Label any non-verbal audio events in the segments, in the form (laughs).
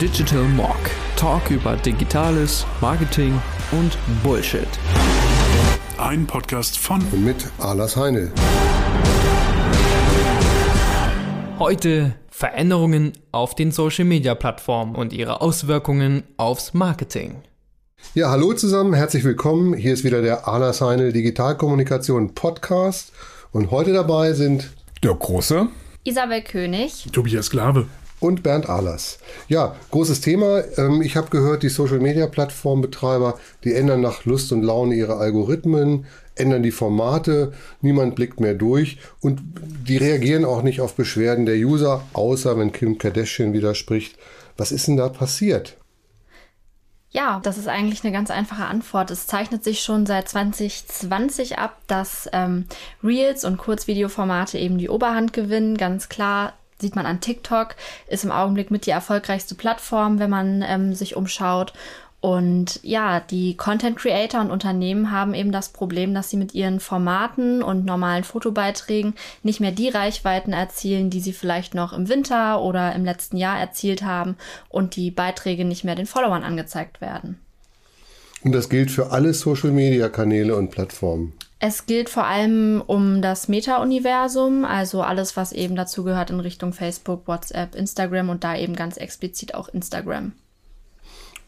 Digital Mock. Talk über Digitales, Marketing und Bullshit. Ein Podcast von und mit Alas Heinel. Heute Veränderungen auf den Social Media Plattformen und ihre Auswirkungen aufs Marketing. Ja, hallo zusammen, herzlich willkommen. Hier ist wieder der Alas Heinel Digitalkommunikation Podcast und heute dabei sind der Große, Isabel König, Tobias Sklave und Bernd Ahlers. Ja, großes Thema. Ähm, ich habe gehört, die Social-Media-Plattformbetreiber, die ändern nach Lust und Laune ihre Algorithmen, ändern die Formate, niemand blickt mehr durch und die reagieren auch nicht auf Beschwerden der User, außer wenn Kim Kardashian widerspricht. Was ist denn da passiert? Ja, das ist eigentlich eine ganz einfache Antwort. Es zeichnet sich schon seit 2020 ab, dass ähm, Reels und Kurzvideoformate eben die Oberhand gewinnen. Ganz klar sieht man an TikTok, ist im Augenblick mit die erfolgreichste Plattform, wenn man ähm, sich umschaut. Und ja, die Content Creator und Unternehmen haben eben das Problem, dass sie mit ihren Formaten und normalen Fotobeiträgen nicht mehr die Reichweiten erzielen, die sie vielleicht noch im Winter oder im letzten Jahr erzielt haben und die Beiträge nicht mehr den Followern angezeigt werden. Und das gilt für alle Social-Media-Kanäle und Plattformen. Es gilt vor allem um das Meta-Universum, also alles, was eben dazu gehört in Richtung Facebook, WhatsApp, Instagram und da eben ganz explizit auch Instagram.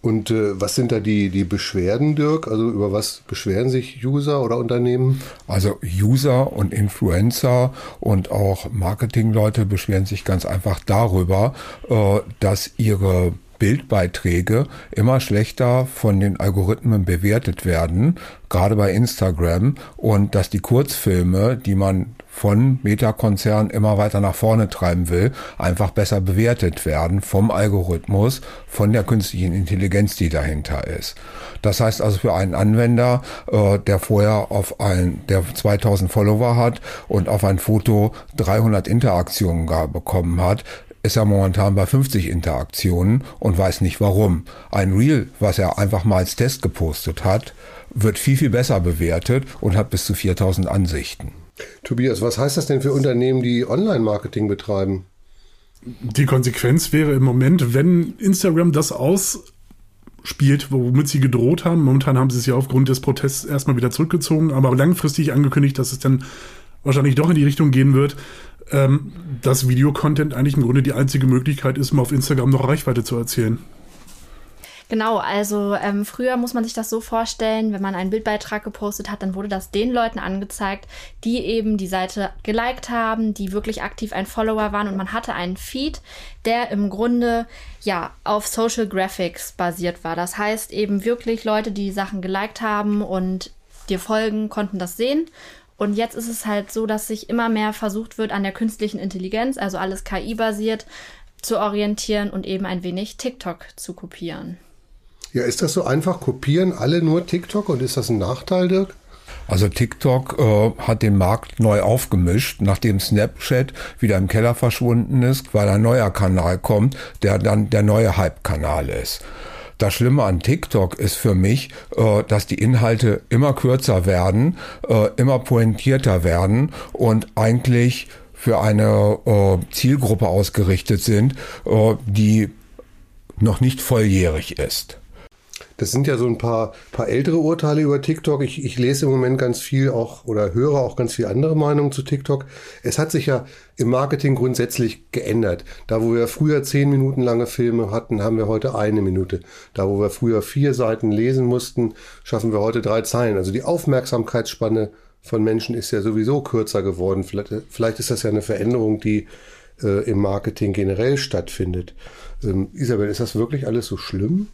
Und äh, was sind da die, die Beschwerden, Dirk? Also über was beschweren sich User oder Unternehmen? Also User und Influencer und auch Marketingleute beschweren sich ganz einfach darüber, äh, dass ihre Bildbeiträge immer schlechter von den Algorithmen bewertet werden, gerade bei Instagram, und dass die Kurzfilme, die man von Meta-Konzernen immer weiter nach vorne treiben will, einfach besser bewertet werden vom Algorithmus, von der künstlichen Intelligenz, die dahinter ist. Das heißt also für einen Anwender, äh, der vorher auf ein, der 2000 Follower hat und auf ein Foto 300 Interaktionen gar bekommen hat, ist er momentan bei 50 Interaktionen und weiß nicht warum. Ein Reel, was er einfach mal als Test gepostet hat, wird viel, viel besser bewertet und hat bis zu 4000 Ansichten. Tobias, was heißt das denn für Unternehmen, die Online-Marketing betreiben? Die Konsequenz wäre im Moment, wenn Instagram das ausspielt, womit sie gedroht haben. Momentan haben sie es ja aufgrund des Protests erstmal wieder zurückgezogen, aber langfristig angekündigt, dass es dann wahrscheinlich doch in die Richtung gehen wird, ähm, dass Videocontent eigentlich im Grunde die einzige Möglichkeit ist, um auf Instagram noch Reichweite zu erzielen. Genau, also ähm, früher muss man sich das so vorstellen, wenn man einen Bildbeitrag gepostet hat, dann wurde das den Leuten angezeigt, die eben die Seite geliked haben, die wirklich aktiv ein Follower waren und man hatte einen Feed, der im Grunde ja auf Social Graphics basiert war. Das heißt eben wirklich Leute, die Sachen geliked haben und dir folgen, konnten das sehen und jetzt ist es halt so, dass sich immer mehr versucht wird, an der künstlichen Intelligenz, also alles KI-basiert, zu orientieren und eben ein wenig TikTok zu kopieren. Ja, ist das so einfach? Kopieren alle nur TikTok und ist das ein Nachteil, Dirk? Also TikTok äh, hat den Markt neu aufgemischt, nachdem Snapchat wieder im Keller verschwunden ist, weil ein neuer Kanal kommt, der dann der neue Hype-Kanal ist. Das Schlimme an TikTok ist für mich, äh, dass die Inhalte immer kürzer werden, äh, immer pointierter werden und eigentlich für eine äh, Zielgruppe ausgerichtet sind, äh, die noch nicht volljährig ist. Das sind ja so ein paar, paar ältere Urteile über TikTok. Ich, ich lese im Moment ganz viel auch oder höre auch ganz viel andere Meinungen zu TikTok. Es hat sich ja im Marketing grundsätzlich geändert. Da, wo wir früher zehn Minuten lange Filme hatten, haben wir heute eine Minute. Da, wo wir früher vier Seiten lesen mussten, schaffen wir heute drei Zeilen. Also die Aufmerksamkeitsspanne von Menschen ist ja sowieso kürzer geworden. Vielleicht, vielleicht ist das ja eine Veränderung, die äh, im Marketing generell stattfindet. Ähm, Isabel, ist das wirklich alles so schlimm?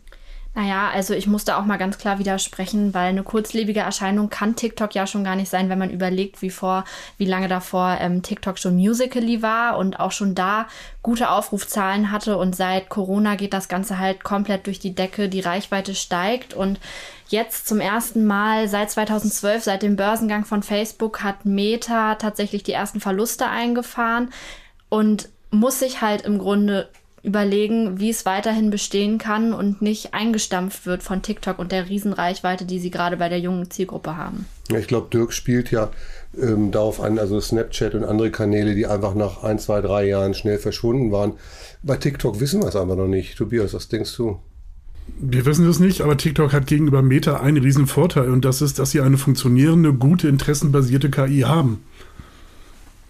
Naja, also ich musste auch mal ganz klar widersprechen, weil eine kurzlebige Erscheinung kann TikTok ja schon gar nicht sein, wenn man überlegt, wie vor, wie lange davor ähm, TikTok schon Musically war und auch schon da gute Aufrufzahlen hatte. Und seit Corona geht das Ganze halt komplett durch die Decke, die Reichweite steigt. Und jetzt zum ersten Mal seit 2012, seit dem Börsengang von Facebook, hat Meta tatsächlich die ersten Verluste eingefahren und muss sich halt im Grunde überlegen, wie es weiterhin bestehen kann und nicht eingestampft wird von TikTok und der Riesenreichweite, die sie gerade bei der jungen Zielgruppe haben. Ich glaube, Dirk spielt ja ähm, darauf an, also Snapchat und andere Kanäle, die einfach nach ein, zwei, drei Jahren schnell verschwunden waren. Bei TikTok wissen wir es einfach noch nicht. Tobias, was denkst du? Wir wissen es nicht, aber TikTok hat gegenüber Meta einen riesen Vorteil und das ist, dass sie eine funktionierende, gute, interessenbasierte KI haben.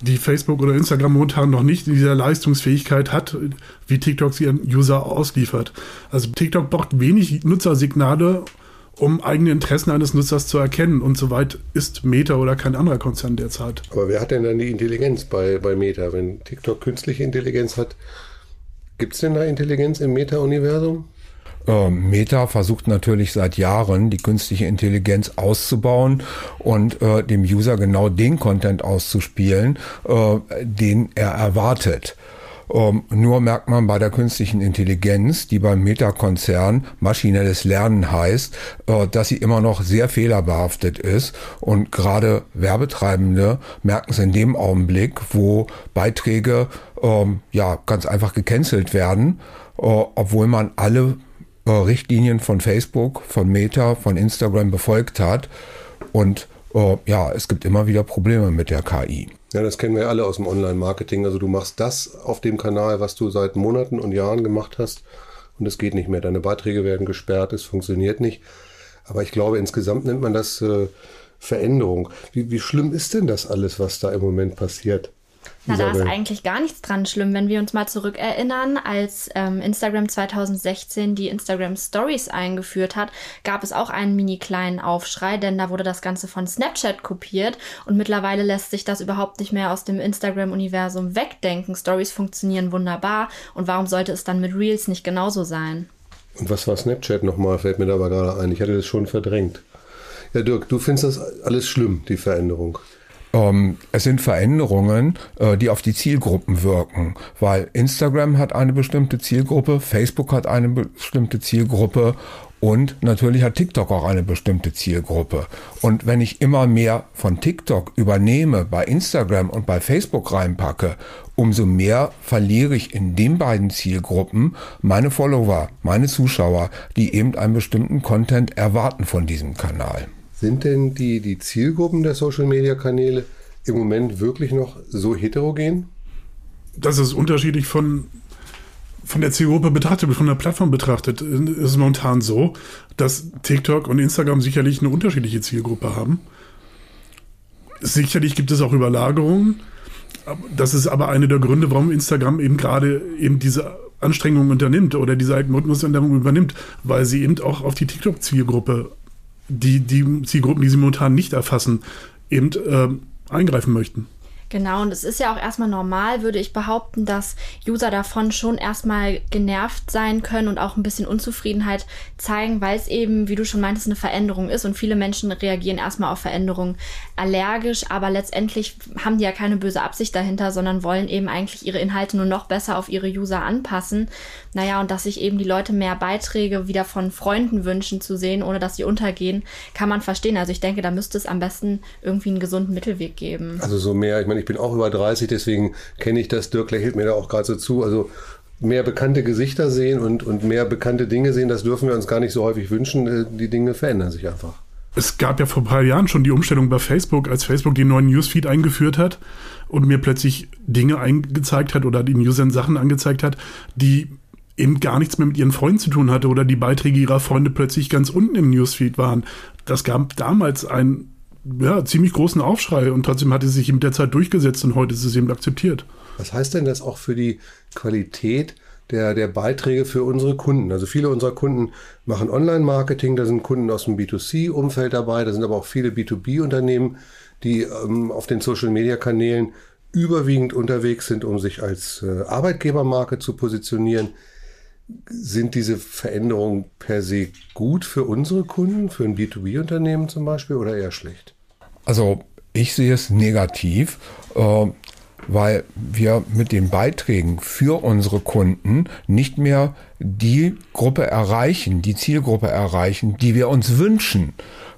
Die Facebook oder Instagram momentan noch nicht in dieser Leistungsfähigkeit hat, wie TikTok sie an User ausliefert. Also TikTok braucht wenig Nutzersignale, um eigene Interessen eines Nutzers zu erkennen. Und soweit ist Meta oder kein anderer Konzern derzeit. Aber wer hat denn dann die Intelligenz bei, bei Meta? Wenn TikTok künstliche Intelligenz hat, gibt es denn da Intelligenz im Meta-Universum? Ähm, Meta versucht natürlich seit Jahren die künstliche Intelligenz auszubauen und äh, dem User genau den Content auszuspielen, äh, den er erwartet. Ähm, nur merkt man bei der künstlichen Intelligenz, die beim Meta-Konzern maschinelles Lernen heißt, äh, dass sie immer noch sehr fehlerbehaftet ist. Und gerade Werbetreibende merken es in dem Augenblick, wo Beiträge ähm, ja ganz einfach gecancelt werden, äh, obwohl man alle äh, Richtlinien von Facebook, von Meta, von Instagram befolgt hat. Und äh, ja, es gibt immer wieder Probleme mit der KI. Ja, das kennen wir ja alle aus dem Online-Marketing. Also du machst das auf dem Kanal, was du seit Monaten und Jahren gemacht hast und es geht nicht mehr. Deine Beiträge werden gesperrt, es funktioniert nicht. Aber ich glaube, insgesamt nennt man das äh, Veränderung. Wie, wie schlimm ist denn das alles, was da im Moment passiert? Na, da ist eigentlich gar nichts dran schlimm, wenn wir uns mal zurückerinnern, als ähm, Instagram 2016 die Instagram Stories eingeführt hat, gab es auch einen mini kleinen Aufschrei, denn da wurde das Ganze von Snapchat kopiert und mittlerweile lässt sich das überhaupt nicht mehr aus dem Instagram-Universum wegdenken. Stories funktionieren wunderbar und warum sollte es dann mit Reels nicht genauso sein? Und was war Snapchat nochmal? Fällt mir da aber gerade ein. Ich hatte das schon verdrängt. Ja, Dirk, du findest das alles schlimm, die Veränderung. Ähm, es sind Veränderungen, äh, die auf die Zielgruppen wirken, weil Instagram hat eine bestimmte Zielgruppe, Facebook hat eine bestimmte Zielgruppe und natürlich hat TikTok auch eine bestimmte Zielgruppe. Und wenn ich immer mehr von TikTok übernehme, bei Instagram und bei Facebook reinpacke, umso mehr verliere ich in den beiden Zielgruppen meine Follower, meine Zuschauer, die eben einen bestimmten Content erwarten von diesem Kanal. Sind denn die, die Zielgruppen der Social-Media-Kanäle im Moment wirklich noch so heterogen? Das ist unterschiedlich von, von der Zielgruppe betrachtet, von der Plattform betrachtet. Es ist momentan so, dass TikTok und Instagram sicherlich eine unterschiedliche Zielgruppe haben. Sicherlich gibt es auch Überlagerungen. Das ist aber einer der Gründe, warum Instagram eben gerade eben diese Anstrengungen unternimmt oder diese Algorithmusänderung übernimmt, weil sie eben auch auf die TikTok-Zielgruppe die, die Zielgruppen, die sie momentan nicht erfassen, eben äh, eingreifen möchten. Genau, und es ist ja auch erstmal normal, würde ich behaupten, dass User davon schon erstmal genervt sein können und auch ein bisschen Unzufriedenheit zeigen, weil es eben, wie du schon meintest, eine Veränderung ist und viele Menschen reagieren erstmal auf Veränderungen allergisch, aber letztendlich haben die ja keine böse Absicht dahinter, sondern wollen eben eigentlich ihre Inhalte nur noch besser auf ihre User anpassen. Naja, und dass sich eben die Leute mehr Beiträge wieder von Freunden wünschen zu sehen, ohne dass sie untergehen, kann man verstehen. Also ich denke, da müsste es am besten irgendwie einen gesunden Mittelweg geben. Also so mehr, ich meine, ich bin auch über 30, deswegen kenne ich das. Dirk lächelt mir da auch gerade so zu. Also mehr bekannte Gesichter sehen und, und mehr bekannte Dinge sehen, das dürfen wir uns gar nicht so häufig wünschen. Äh, die Dinge verändern sich einfach. Es gab ja vor ein paar Jahren schon die Umstellung bei Facebook, als Facebook den neuen Newsfeed eingeführt hat und mir plötzlich Dinge eingezeigt hat oder den Usern Sachen angezeigt hat, die eben gar nichts mehr mit ihren Freunden zu tun hatte oder die Beiträge ihrer Freunde plötzlich ganz unten im Newsfeed waren. Das gab damals ein ja, ziemlich großen Aufschrei und trotzdem hat es sich mit der Zeit durchgesetzt und heute ist es eben akzeptiert. Was heißt denn das auch für die Qualität der, der Beiträge für unsere Kunden? Also viele unserer Kunden machen Online-Marketing, da sind Kunden aus dem B2C-Umfeld dabei, da sind aber auch viele B2B-Unternehmen, die ähm, auf den Social-Media-Kanälen überwiegend unterwegs sind, um sich als äh, Arbeitgebermarke zu positionieren. Sind diese Veränderungen per se gut für unsere Kunden, für ein B2B-Unternehmen zum Beispiel oder eher schlecht? Also ich sehe es negativ, äh, weil wir mit den Beiträgen für unsere Kunden nicht mehr die Gruppe erreichen, die Zielgruppe erreichen, die wir uns wünschen.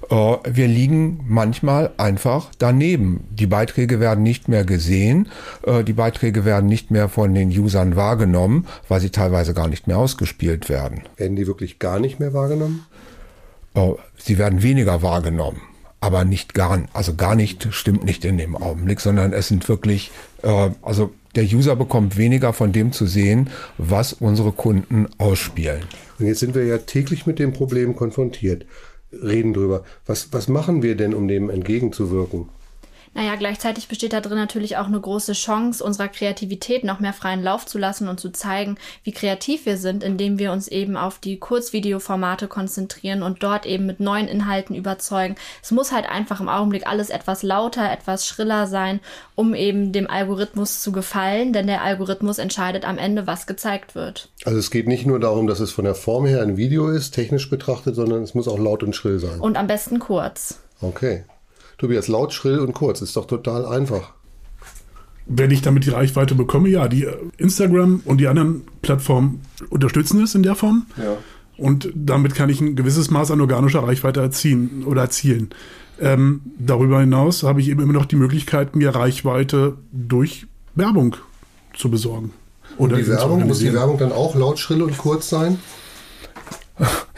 Äh, wir liegen manchmal einfach daneben. Die Beiträge werden nicht mehr gesehen, äh, die Beiträge werden nicht mehr von den Usern wahrgenommen, weil sie teilweise gar nicht mehr ausgespielt werden. Werden die wirklich gar nicht mehr wahrgenommen? Äh, sie werden weniger wahrgenommen aber nicht gar, also gar nicht stimmt nicht in dem Augenblick, sondern es sind wirklich, äh, also der User bekommt weniger von dem zu sehen, was unsere Kunden ausspielen. Und jetzt sind wir ja täglich mit dem Problem konfrontiert, reden drüber. Was, was machen wir denn, um dem entgegenzuwirken? Naja, gleichzeitig besteht da drin natürlich auch eine große Chance, unserer Kreativität noch mehr freien Lauf zu lassen und zu zeigen, wie kreativ wir sind, indem wir uns eben auf die Kurzvideoformate konzentrieren und dort eben mit neuen Inhalten überzeugen. Es muss halt einfach im Augenblick alles etwas lauter, etwas schriller sein, um eben dem Algorithmus zu gefallen, denn der Algorithmus entscheidet am Ende, was gezeigt wird. Also es geht nicht nur darum, dass es von der Form her ein Video ist, technisch betrachtet, sondern es muss auch laut und schrill sein. Und am besten kurz. Okay. Tobias, laut, schrill und kurz. Ist doch total einfach. Wenn ich damit die Reichweite bekomme, ja, die äh, Instagram und die anderen Plattformen unterstützen es in der Form. Ja. Und damit kann ich ein gewisses Maß an organischer Reichweite erzielen oder erzielen. Ähm, darüber hinaus habe ich eben immer noch die Möglichkeit, mir Reichweite durch Werbung zu besorgen. Und die Werbung, muss die Werbung dann auch laut, schrill und kurz sein?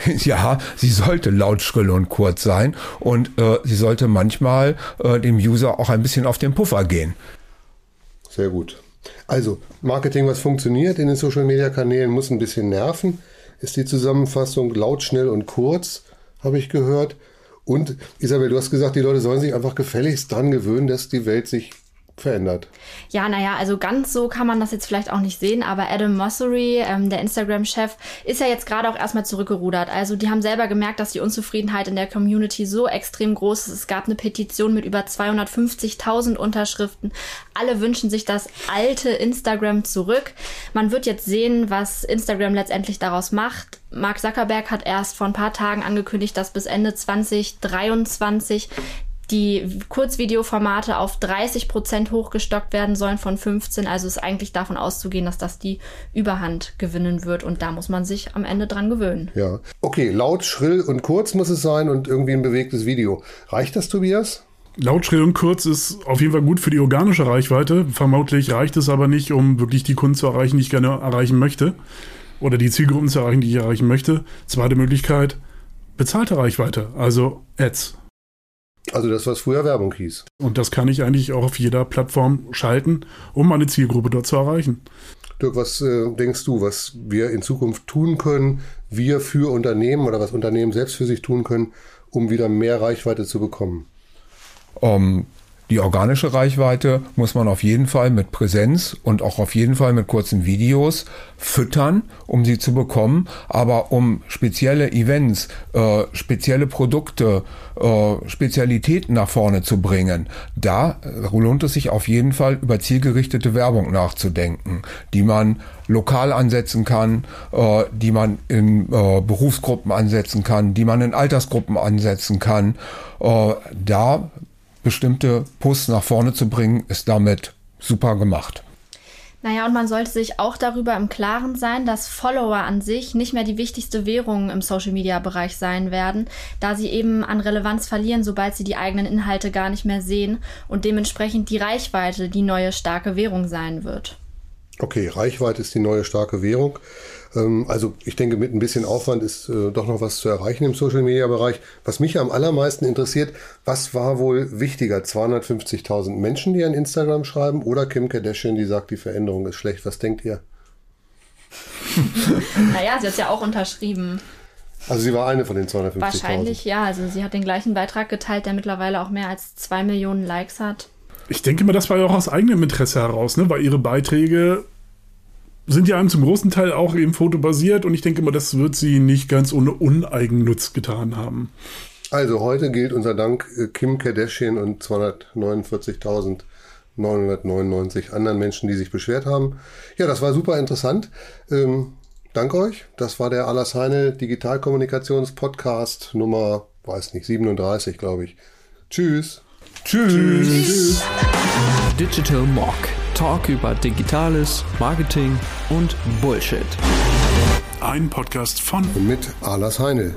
(laughs) Ja, sie sollte laut, schrill und kurz sein und äh, sie sollte manchmal äh, dem User auch ein bisschen auf den Puffer gehen. Sehr gut. Also, Marketing, was funktioniert in den Social-Media-Kanälen, muss ein bisschen nerven, ist die Zusammenfassung laut, schnell und kurz, habe ich gehört. Und Isabel, du hast gesagt, die Leute sollen sich einfach gefälligst dran gewöhnen, dass die Welt sich verändert. Ja, naja, also ganz so kann man das jetzt vielleicht auch nicht sehen, aber Adam Mossery, ähm, der Instagram-Chef, ist ja jetzt gerade auch erstmal zurückgerudert. Also die haben selber gemerkt, dass die Unzufriedenheit in der Community so extrem groß ist. Es gab eine Petition mit über 250.000 Unterschriften. Alle wünschen sich das alte Instagram zurück. Man wird jetzt sehen, was Instagram letztendlich daraus macht. Mark Zuckerberg hat erst vor ein paar Tagen angekündigt, dass bis Ende 2023 die Kurzvideoformate auf 30 Prozent hochgestockt werden sollen von 15. Also ist eigentlich davon auszugehen, dass das die Überhand gewinnen wird. Und da muss man sich am Ende dran gewöhnen. Ja. Okay, laut, schrill und kurz muss es sein und irgendwie ein bewegtes Video. Reicht das, Tobias? Laut, schrill und kurz ist auf jeden Fall gut für die organische Reichweite. Vermutlich reicht es aber nicht, um wirklich die Kunden zu erreichen, die ich gerne erreichen möchte. Oder die Zielgruppen zu erreichen, die ich erreichen möchte. Zweite Möglichkeit, bezahlte Reichweite, also Ads. Also das, was früher Werbung hieß. Und das kann ich eigentlich auch auf jeder Plattform schalten, um meine Zielgruppe dort zu erreichen. Dirk, was äh, denkst du, was wir in Zukunft tun können, wir für Unternehmen oder was Unternehmen selbst für sich tun können, um wieder mehr Reichweite zu bekommen? Um, die organische Reichweite muss man auf jeden Fall mit Präsenz und auch auf jeden Fall mit kurzen Videos füttern, um sie zu bekommen. Aber um spezielle Events, äh, spezielle Produkte, äh, Spezialitäten nach vorne zu bringen, da lohnt es sich auf jeden Fall über zielgerichtete Werbung nachzudenken, die man lokal ansetzen kann, äh, die man in äh, Berufsgruppen ansetzen kann, die man in Altersgruppen ansetzen kann. Äh, da bestimmte Posts nach vorne zu bringen, ist damit super gemacht. Naja, und man sollte sich auch darüber im Klaren sein, dass Follower an sich nicht mehr die wichtigste Währung im Social-Media-Bereich sein werden, da sie eben an Relevanz verlieren, sobald sie die eigenen Inhalte gar nicht mehr sehen und dementsprechend die Reichweite die neue starke Währung sein wird. Okay, Reichweite ist die neue starke Währung. Ähm, also ich denke, mit ein bisschen Aufwand ist äh, doch noch was zu erreichen im Social-Media-Bereich. Was mich am allermeisten interessiert, was war wohl wichtiger? 250.000 Menschen, die an Instagram schreiben oder Kim Kardashian, die sagt, die Veränderung ist schlecht. Was denkt ihr? (laughs) naja, sie hat es ja auch unterschrieben. Also sie war eine von den 250.000. Wahrscheinlich ja. Also sie hat den gleichen Beitrag geteilt, der mittlerweile auch mehr als zwei Millionen Likes hat. Ich denke mal, das war ja auch aus eigenem Interesse heraus, ne? weil ihre Beiträge sind ja zum großen Teil auch eben fotobasiert und ich denke mal, das wird sie nicht ganz ohne Uneigennutz getan haben. Also heute gilt unser Dank äh, Kim Kardashian und 249.999 anderen Menschen, die sich beschwert haben. Ja, das war super interessant. Ähm, danke euch. Das war der Alassane Digitalkommunikations-Podcast Nummer, weiß nicht, 37, glaube ich. Tschüss. Tschüss. Tschüss. Digital Mock. Talk über Digitales, Marketing und Bullshit. Ein Podcast von und mit Alas Heinel.